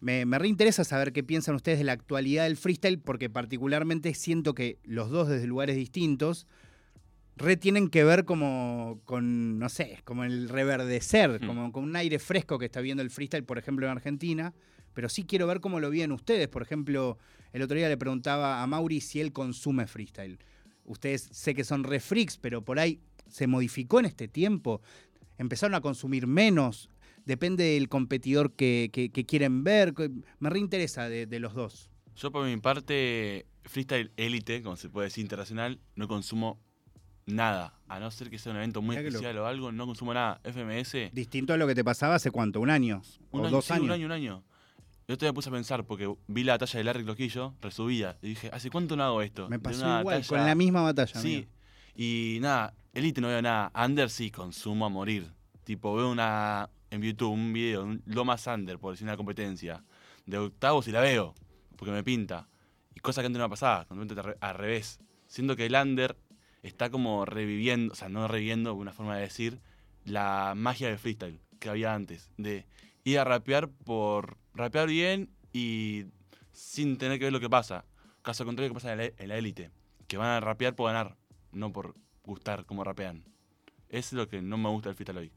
me, me reinteresa saber qué piensan ustedes de la actualidad del freestyle, porque particularmente siento que los dos desde lugares distintos re tienen que ver como con, no sé, como el reverdecer, Hmm. como con un aire fresco que está viendo el freestyle, por ejemplo, en Argentina. Pero sí quiero ver cómo lo viven ustedes. Por ejemplo, el otro día le preguntaba a Mauri si él consume freestyle. Ustedes sé que son re freaks, pero por ahí se modificó en este tiempo. Empezaron a consumir menos. Depende del competidor que, que- que quieren ver. Me reinteresa de, de los dos. Yo por mi parte, freestyle élite, como se puede decir internacional, no consumo nada. A no ser que sea un evento muy Mirá especial o algo, no consumo nada. FMS, Distinto a lo que te pasaba hace cuánto, un año. un o año, dos sí, años. un año, un año. Yo todavía me puse a pensar porque vi la batalla de Larry Cloquillo, resubida, y dije, ¿hace cuánto no hago esto? Me pasó igual, batalla- con la misma batalla. Sí, amigo. y nada, Elite no veo nada. Under sí, consumo a morir. Tipo, veo una en YouTube un video, un Lomas Under, por decir una competencia, de octavos y la veo, porque me pinta. Y cosa que antes no me pasaba, completamente al re- al revés. Siendo que el Under está como reviviendo, o sea, no reviviendo, una forma de decir, la magia del freestyle que había antes. De ir a rapear por rapear bien y sin tener que ver lo que pasa. Caso contrario que pasa en la- en la élite, que van a rapear por ganar, no por gustar como rapean. Es lo que no me gusta del freestyle hoy.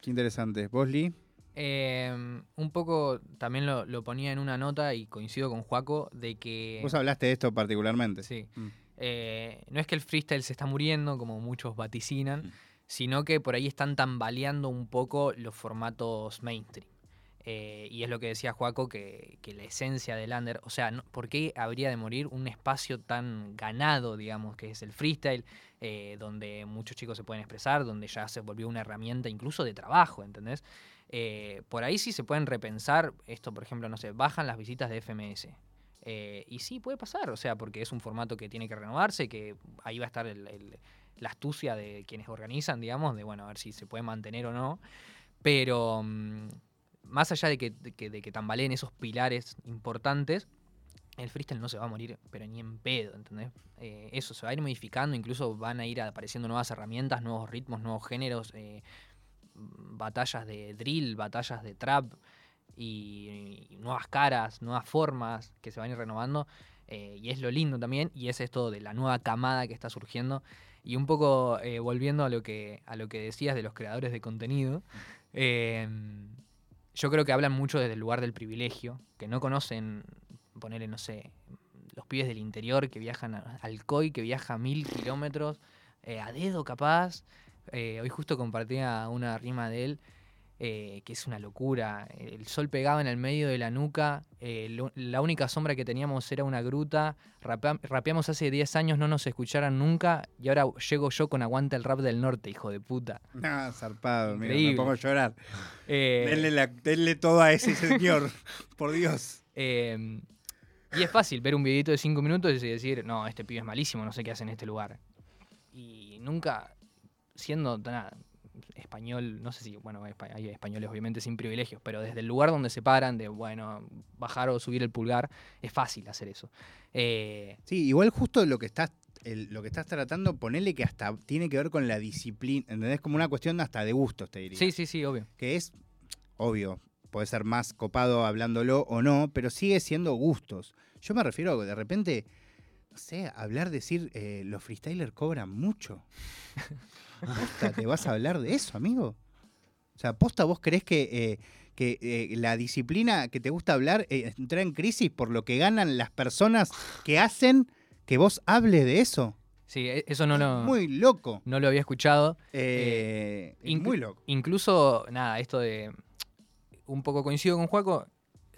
Qué interesante. ¿Vos, Lee? Eh, un poco también lo, lo ponía en una nota y coincido con Juaco de que. Vos hablaste de esto particularmente. Sí. Mm. Eh, no es que el freestyle se está muriendo, como muchos vaticinan, Mm. sino que por ahí están tambaleando un poco los formatos mainstream. Eh, y es lo que decía Juaco, que, la esencia del under, o sea, ¿por qué habría de morir un espacio tan ganado, digamos, que es el freestyle, eh, donde muchos chicos se pueden expresar, donde ya se volvió una herramienta incluso de trabajo, ¿entendés? Eh, por ahí sí se pueden repensar esto, por ejemplo, no sé, bajan las visitas de FMS. Y sí, puede pasar, o sea, porque es un formato que tiene que renovarse, que ahí va a estar la astucia de quienes organizan, digamos, de bueno, a ver si se puede mantener o no. Pero mm, más allá de que, de que, de que tambaleen esos pilares importantes, el freestyle no se va a morir, pero ni en pedo, ¿entendés? Eh, eso se va a ir modificando, incluso van a ir apareciendo nuevas herramientas, nuevos ritmos, nuevos géneros, eh, batallas de drill, batallas de trap y, nuevas caras, nuevas formas que se van a ir renovando. eh, y es lo lindo también, y es esto de la nueva camada que está surgiendo. Y un poco volviendo a lo, que, a lo que decías de los creadores de contenido, yo creo que hablan mucho desde el lugar del privilegio, que no conocen, ponerle, no sé, los pibes del interior que viajan a- al COI, que viaja mil kilómetros, eh, a dedo capaz. Eh, hoy justo compartía una rima de él, eh, que es una locura. El sol pegaba en el medio de la nuca, eh, lo- la única sombra que teníamos era una gruta, rapea- rapeamos hace 10 años, no nos escucharan nunca, y ahora llego yo con aguanta el rap del norte, hijo de puta. Ah, zarpado, mira, me pongo a llorar. Eh, Denle, la- denle todo a ese señor, [LAUGHS] por Dios. Eh, y es fácil ver un videito de 5 minutos y decir, no, este pibe es malísimo, no sé qué hace en este lugar. Y nunca, siendo nada, español, no sé si, bueno, hay españoles obviamente sin privilegios, pero desde el lugar donde se paran, de, bueno, bajar o subir el pulgar, es fácil hacer eso. Eh, Sí, igual justo lo que estás, el- lo que estás tratando, ponele que hasta tiene que ver con la disciplina, ¿entendés? Como una cuestión hasta de gustos, te diría. sí, sí, sí, obvio. Que es, obvio, puede ser más copado hablándolo o no, pero sigue siendo gustos. Yo me refiero a que de repente, no sé, hablar, decir, eh, los freestylers cobran mucho. [LAUGHS] Posta, ¿Te vas a hablar de eso, amigo? O sea, posta, vos crees que, eh, que eh, la disciplina que te gusta hablar eh, entra en crisis por lo que ganan las personas que hacen que vos hables de eso. Sí, e- eso no lo, Muy loco. no lo había escuchado. Eh, muy loco. Incluso, nada, esto de. Un poco coincido con Juaco,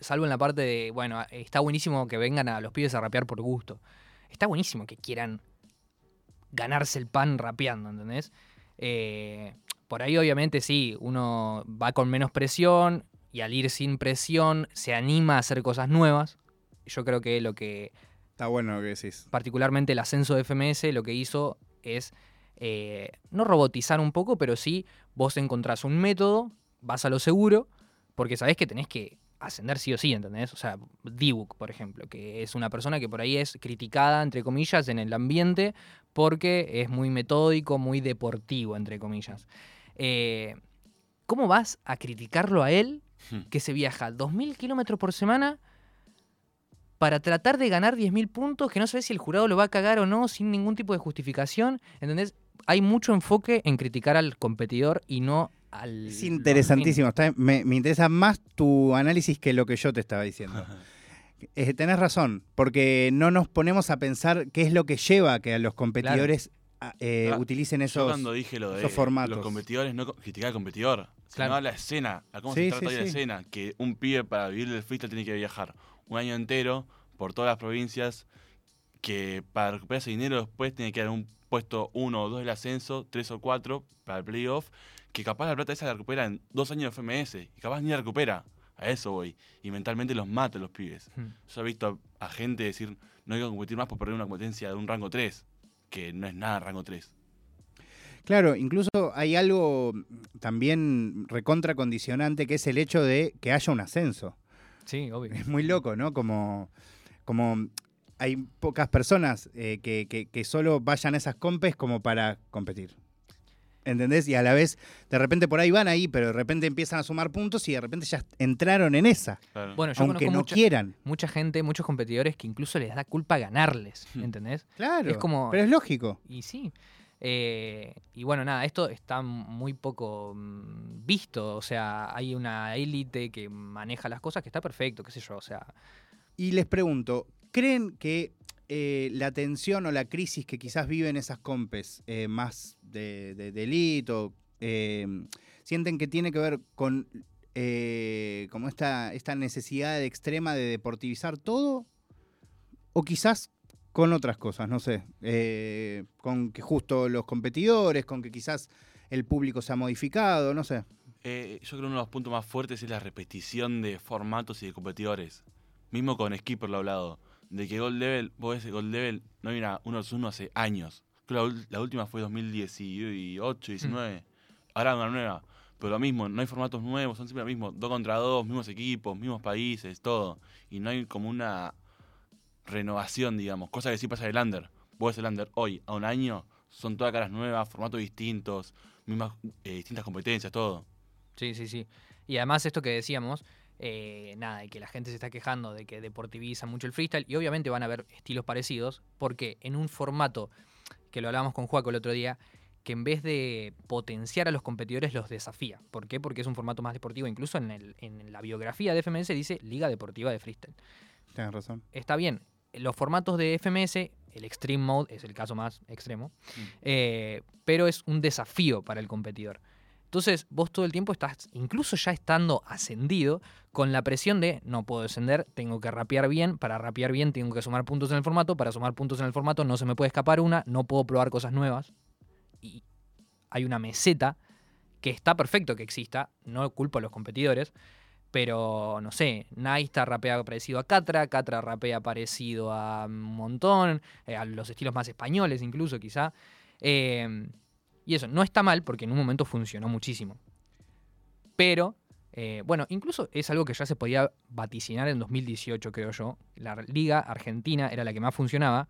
salvo en la parte de. Bueno, está buenísimo que vengan a los pibes a rapear por gusto. Está buenísimo que quieran ganarse el pan rapeando, ¿entendés? Eh, por ahí, obviamente, sí, uno va con menos presión y al ir sin presión se anima a hacer cosas nuevas. Yo creo que lo que Está bueno lo que decís. particularmente el ascenso de FMS, lo que hizo es eh, no robotizar un poco, pero sí vos encontrás un método, vas a lo seguro, porque sabés que tenés que ascender sí o sí, ¿entendés? O sea, Dibuk, por ejemplo, que es una persona que por ahí es criticada, entre comillas, en el ambiente, porque es muy metódico, muy deportivo, entre comillas. Eh, ¿Cómo vas a criticarlo a él, Hmm. que se viaja 2.000 kilómetros por semana para tratar de ganar 10.000 puntos, que no sabes si el jurado lo va a cagar o no, sin ningún tipo de justificación. ¿Entendés? Hay mucho enfoque en criticar al competidor y no al. Es interesantísimo. está- me, me interesa más tu análisis que lo que yo te estaba diciendo. [LAUGHS] Eh, tenés razón, porque no nos ponemos a pensar qué es lo que lleva a que a los competidores a- eh, Ah, utilicen Yo esos. cuando dije lo de esos formatos. los competidores, no criticar al competidor, Claro. sino a la escena, a cómo Sí, se trata sí, la sí. escena, que un pibe para vivir del freestyle tiene que viajar un año entero por todas las provincias, que para recuperar ese dinero después tiene que dar un puesto uno o dos del ascenso, tres o cuatro para el playoff, que capaz la plata esa la recupera en dos años de FMS, y capaz ni la recupera. A eso voy. Y mentalmente los mata a los pibes. Hmm. Yo he visto a, a gente decir, no hay que competir más por perder una competencia de un rango 3, que no es nada rango 3. Claro, incluso hay algo también recontra condicionante que es el hecho de que haya un ascenso. Sí, obvio. Es muy loco, ¿no? Como, como hay pocas personas eh, que, que- que solo vayan a esas compes como para competir. ¿Entendés? Y a la vez, de repente por ahí van ahí, pero de repente empiezan a sumar puntos y de repente ya entraron en esa, Claro. Bueno, yo aunque conozco no mucha, quieran. mucha gente, muchos competidores que incluso les da culpa ganarles, Hmm. ¿entendés? Claro, Es como- pero es lógico. Y sí. Eh, y bueno, nada, esto está muy poco mm, visto. O sea, hay una élite que maneja las cosas que está perfecto, qué sé yo. O sea, Y les pregunto, ¿creen que eh, la tensión o la crisis que quizás viven esas compes eh, más de, de delito, eh, sienten que tiene que ver con como esta, esta necesidad extrema de deportivizar todo? ¿O quizás con otras cosas? No sé, con que justo los competidores, con que quizás el público se ha modificado, no sé. Yo creo que uno de los puntos más fuertes es la repetición de formatos y de competidores. Mismo con Skipper lo he hablado. De que Gold Level, vos ves Gold Level, no hay una, uno uno hace años. Creo la, la última fue 2018, 19. Ahora una nueva. Pero lo mismo, no hay formatos nuevos, son siempre lo mismo. Dos contra dos, mismos equipos, mismos países, todo. Y no hay como una renovación, digamos. Cosa que sí pasa en el Under. Vos ves el Under hoy, a un año, son todas caras nuevas, formatos distintos, mismas eh, distintas competencias, todo. sí, sí, sí. Y además esto que decíamos, eh, nada, de que la gente se está quejando de que deportiviza mucho el freestyle. Y obviamente van a haber estilos parecidos, porque en un formato, que lo hablábamos con Juaco el otro día, que en vez de potenciar a los competidores los desafía. ¿Por qué? Porque es un formato más deportivo. Incluso en, el- en la biografía de FMS dice Liga Deportiva de Freestyle. Tienes razón. está bien. Los formatos de FMS, el Extreme Mode es el caso más extremo, Mm. eh, pero es un desafío para el competidor. Entonces, vos todo el tiempo estás, incluso ya estando ascendido, con la presión de no puedo descender, tengo que rapear bien, para rapear bien tengo que sumar puntos en el formato, para sumar puntos en el formato no se me puede escapar una, no puedo probar cosas nuevas. Y hay una meseta que está perfecto que exista, no culpo a los competidores, pero no sé, Naista rapea parecido a Catra, Catra rapea parecido a un montón, eh, a los estilos más españoles incluso quizá. Eh, y eso, no está mal porque en un momento funcionó muchísimo. Pero, eh, bueno, incluso es algo que ya se podía vaticinar en 2018, creo yo. La liga argentina era la que más funcionaba.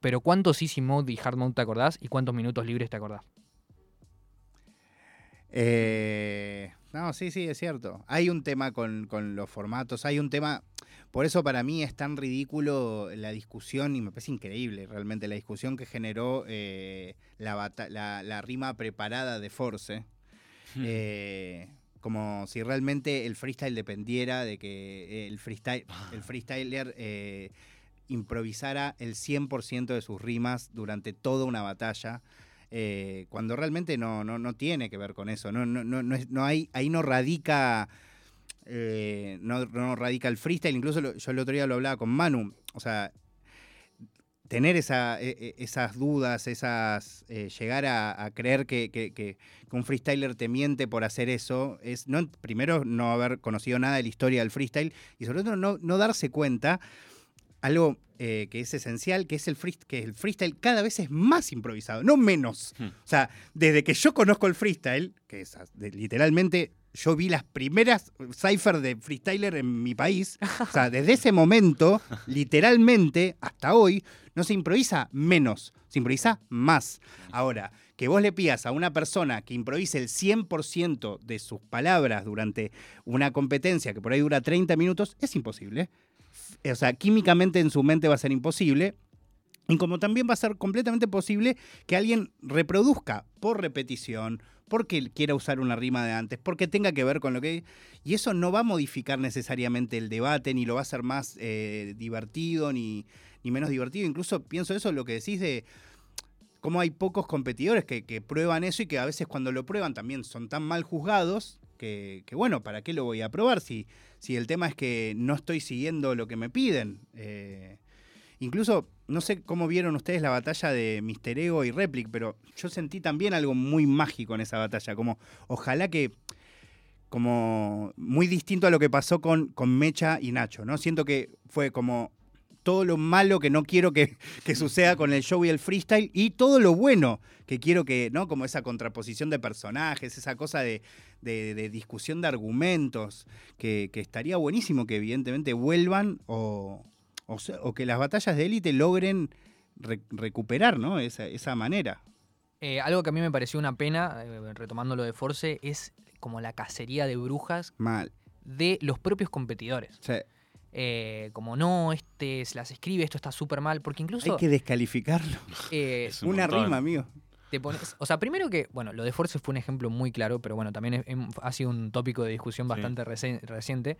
Pero ¿cuántos easy mode y hard mode te acordás? ¿Y cuántos minutos libres te acordás? Eh, no, sí, sí, es cierto. Hay un tema con, con los formatos, hay un tema... Por eso para mí es tan ridículo la discusión y me parece increíble realmente la discusión que generó eh, la, bata- la, la rima preparada de Force. Eh, como si realmente el freestyle dependiera de que el freestyle, el freestyler eh, improvisara el 100% de sus rimas durante toda una batalla. Eh, cuando realmente no, no, no tiene que ver con eso. No, no, no, no es- no hay, ahí no radica. eh, no, no radica el freestyle. Incluso yo el otro día lo hablaba con Manu. O sea, tener e- e- esas dudas, esas eh, llegar a, a creer que- que- que un freestyler te miente por hacer eso, es no, primero no haber conocido nada de la historia del freestyle y sobre todo no, no darse cuenta algo eh, que es esencial, que es el freest- que el freestyle cada vez es más improvisado, no menos. Hmm. O sea, desde que yo conozco el freestyle, que es literalmente yo vi las primeras cipher de freestyler en mi país, o sea, desde ese momento, [LAUGHS] literalmente, hasta hoy, no se improvisa menos, se improvisa más. Ahora, que vos le pidas a una persona que improvise el 100% de sus palabras durante una competencia que por ahí dura 30 minutos, es imposible. O sea, químicamente en su mente va a ser imposible. Y como también va a ser completamente posible que alguien reproduzca por repetición, porque quiera usar una rima de antes, porque tenga que ver con lo que... Y eso no va a modificar necesariamente el debate, ni lo va a hacer más eh, divertido, ni, ni menos divertido. Incluso pienso eso, lo que decís de cómo hay pocos competidores que prueban eso y que a veces cuando lo prueban también son tan mal juzgados que, bueno, ¿para qué lo voy a probar si, si el tema es que no estoy siguiendo lo que me piden? Eh, incluso, no sé cómo vieron ustedes la batalla de Mister Ego y Replic, pero yo sentí también algo muy mágico en esa batalla, como ojalá que como muy distinto a lo que pasó con, con Mecha y Nacho, ¿no? Siento que fue como todo lo malo que no quiero que, que suceda con el show y el freestyle y todo lo bueno que quiero que, ¿no? Como esa contraposición de personajes, esa cosa de, de- de discusión de argumentos, que, que estaría buenísimo que evidentemente vuelvan o, o, que las batallas de élite logren re- recuperar, ¿no? Esa, esa manera. Eh, algo que a mí me pareció una pena, eh, retomando lo de Force, es como la cacería de brujas Mal. de los propios competidores. Sí. Eh, como no, este se las escribe, esto está súper mal, porque incluso Hay que descalificarlo. [LAUGHS] eh, Es un Una montón. rima, amigo. te pones. O sea, primero que, bueno, lo de Force fue un ejemplo muy claro, pero bueno, también es- em- ha sido un tópico de discusión Sí. bastante reci- reciente.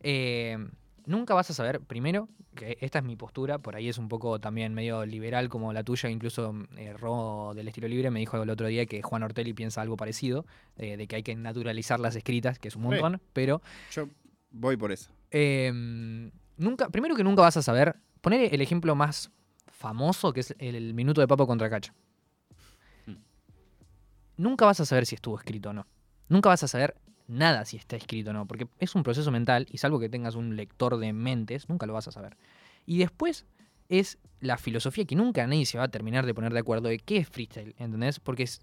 Eh, nunca vas a saber, primero, que esta es mi postura, por ahí es un poco también medio liberal como la tuya, incluso eh, Ro del estilo libre me dijo el otro día que Juan Ortelli piensa algo parecido, eh, de que hay que naturalizar las escritas, que es un Sí. montón, pero Yo voy por eso. Eh, nunca, primero que nunca vas a saber, poner el ejemplo más famoso, que es el minuto de Papo contra Cacha. Hmm. Nunca vas a saber si estuvo escrito o no. Nunca vas a saber nada si está escrito o no, porque es un proceso mental y salvo que tengas un lector de mentes, nunca lo vas a saber. Y después es la filosofía que nunca nadie se va a terminar de poner de acuerdo de qué es freestyle, ¿entendés? Porque es-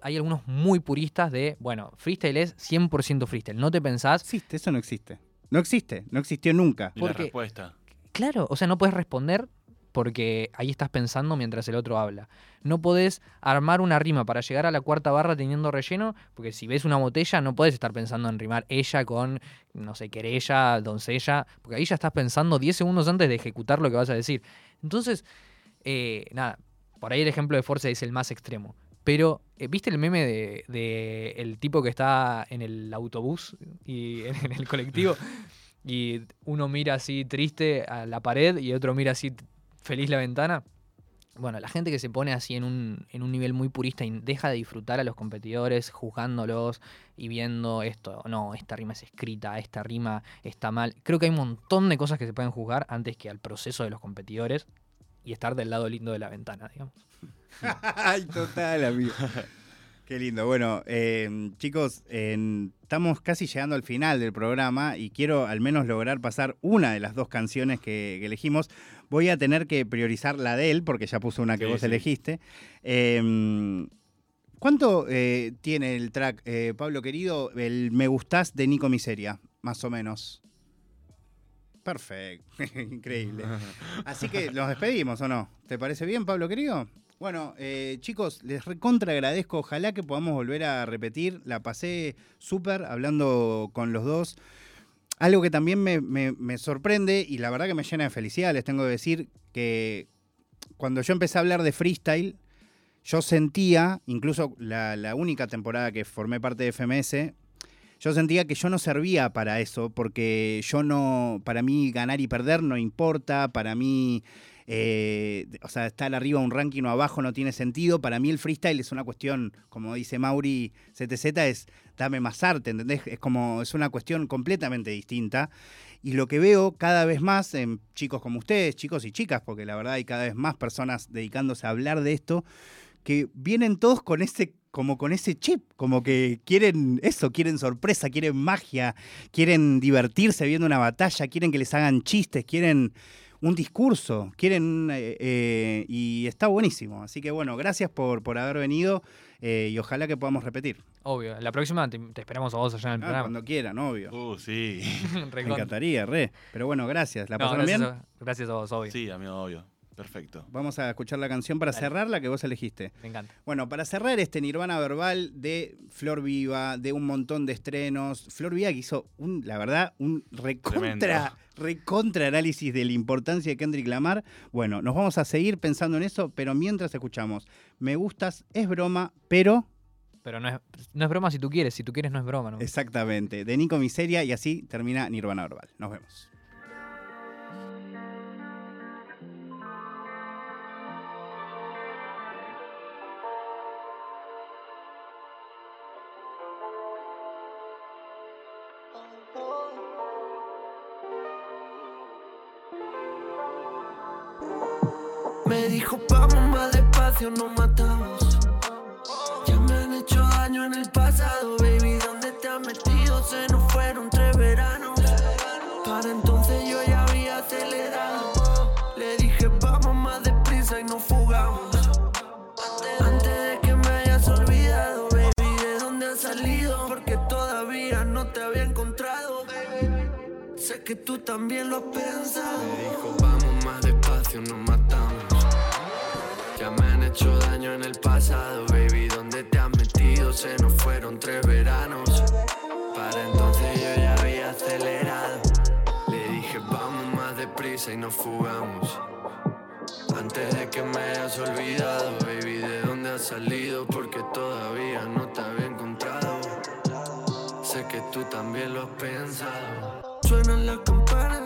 hay algunos muy puristas de, bueno, freestyle es 100% freestyle, no te pensás, Existe, eso no existe. No existe, no existió nunca. Y la Porque- respuesta. Claro, o sea, no puedes responder porque ahí estás pensando mientras el otro habla. No podés armar una rima para llegar a la cuarta barra teniendo relleno, porque si ves una botella no puedes estar pensando en rimar ella con, no sé, querella, doncella, porque ahí ya estás pensando 10 segundos antes de ejecutar lo que vas a decir. Entonces, eh, nada, por ahí el ejemplo de Force es el más extremo. Pero, eh, ¿viste el meme de, de el tipo que está en el autobús y en, en el colectivo? [LAUGHS] Y uno mira así triste a la pared y otro mira así feliz la ventana. Bueno, la gente que se pone así en un, en un nivel muy purista y deja de disfrutar a los competidores, juzgándolos y viendo esto, no, esta rima es escrita, esta rima está mal. Creo que hay un montón de cosas que se pueden juzgar antes que al proceso de los competidores y estar del lado lindo de la ventana, digamos. [LAUGHS] Ay, total, amigo. [LAUGHS] Qué lindo. Bueno, eh, chicos, estamos casi llegando al final del programa y quiero al menos lograr pasar una de las dos canciones que, que elegimos. Voy a tener que priorizar la de él porque ya puso una que Sí, vos sí. elegiste. Eh, ¿Cuánto eh, tiene el track, eh, Pablo querido, el Me Gustás de Nico Miseria? Más o menos. Perfecto, [LAUGHS] increíble. [LAUGHS] Así que nos despedimos, ¿o no? ¿Te parece bien, Pablo querido? Bueno, eh, chicos, les recontra agradezco. Ojalá que podamos volver a repetir. La pasé súper hablando con los dos. Algo que también me, me- me sorprende y la verdad que me llena de felicidad, les tengo que decir que cuando yo empecé a hablar de freestyle, yo sentía, incluso la, la única temporada que formé parte de FMS, yo sentía que yo no servía para eso, porque yo no, para mí ganar y perder no importa, para mí, eh, o sea, estar arriba un ranking o abajo no tiene sentido, para mí el freestyle es una cuestión, como dice Mauri CTZ, es dame más arte, ¿entendés? Es como, es una cuestión completamente distinta. Y lo que veo cada vez más en chicos como ustedes, chicos y chicas, porque la verdad hay cada vez más personas dedicándose a hablar de esto, que vienen todos con ese como con ese chip, como que quieren eso, quieren sorpresa, quieren magia, quieren divertirse viendo una batalla, quieren que les hagan chistes, quieren un discurso, quieren eh, eh, y está buenísimo. Así que bueno, gracias por, por haber venido eh, y ojalá que podamos repetir. Obvio, la próxima te, te esperamos a vos allá en el Ah, programa. cuando quieran, obvio. Uh, sí. [LAUGHS] Me encantaría, re. Pero bueno, gracias. ¿La No, pasaron gracias, bien? A, gracias a vos, obvio. Sí, amigo, obvio. Perfecto. Vamos a escuchar la canción para Dale. cerrar la que vos elegiste. Me encanta. Bueno, para cerrar este Nirvana verbal de Flor Viva, de un montón de estrenos, Flor Viva que hizo, un, la verdad, un recontra, recontra análisis de la importancia de Kendrick Lamar. Bueno, nos vamos a seguir pensando en eso, pero mientras escuchamos, me gustas, es broma, pero Pero no es, no es broma si tú quieres, si tú quieres no es broma, ¿no? exactamente, de Nico Miseria y así termina Nirvana verbal. Nos vemos. Nos matamos. Ya me han hecho daño en el pasado, baby. ¿Dónde te has metido? Se nos fueron tres veranos. Para entonces yo ya había acelerado. Le dije vamos más deprisa y nos fugamos. Antes de que me hayas olvidado, baby, de dónde has salido. Porque todavía no te había encontrado. Sé que tú también lo has pensado. Me dijo vamos más despacio, nos matamos. Baby. ¿Dónde te has metido? Se nos fueron tres veranos. Para entonces yo ya había acelerado. Le dije, vamos más deprisa y nos fugamos. Antes de que me hayas olvidado, baby, de dónde has salido, porque todavía no te había encontrado. Sé que tú también lo has pensado. Suenan las campanas,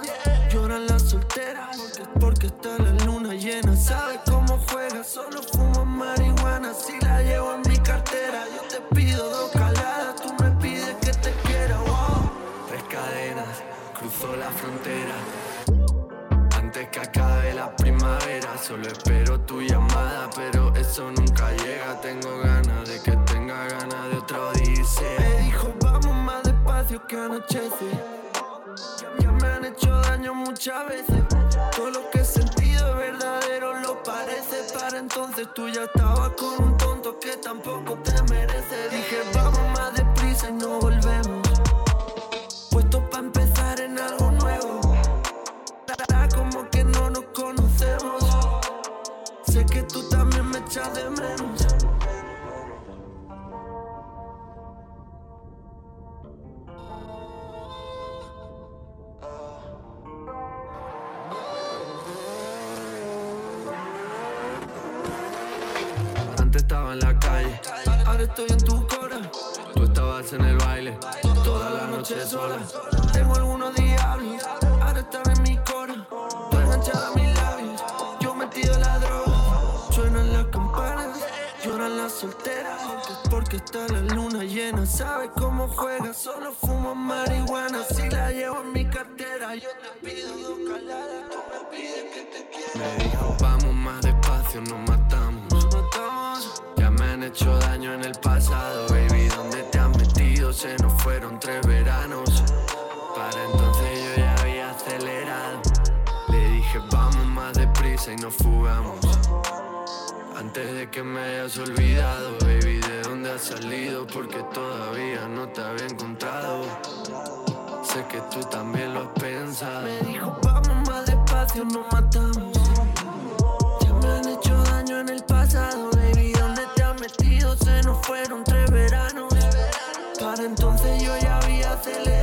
lloran las solteras. Porque está la luna llena, sabe cómo juega. Solo fumo marihuana si la llevo en mi cartera. Yo te pido dos caladas, tú me pides que te quiera. Wow. Tres cadenas, cruzó la frontera. Antes que acabe la primavera, solo espero tu llamada, pero eso nunca llega. Tengo ganas de que tenga ganas de otra odisea. Me dijo, vamos más despacio que anochece. Ya me han hecho daño muchas veces. Todo que entonces tú ya estabas con un tonto que tampoco te merece. Estoy en tu cora. Tú estabas en el baile, toda la noche sola. Tengo algunos diablos, ahora están en mi cora. Tú enganchada a mis labios, yo metido la droga. Suenan las campanas, lloran las solteras. Porque está la luna llena, sabe cómo juega. Solo fumo marihuana si la llevo en mi cartera. Yo te pido dos caladas, tú me pides que te quiera. Me dijo, vamos más despacio. Nos matamos. Hecho daño en el pasado, baby. ¿Dónde te has metido? Se nos fueron tres veranos. Para entonces yo ya había acelerado. Le dije, vamos más deprisa y nos fugamos. Antes de que me hayas olvidado, baby, de dónde has salido, porque todavía no te había encontrado. Sé que tú también lo has pensado. Me dijo, vamos más despacio, nos matamos. Ya me han hecho daño en el fueron tres veranos. Para entonces yo ya había acelerado.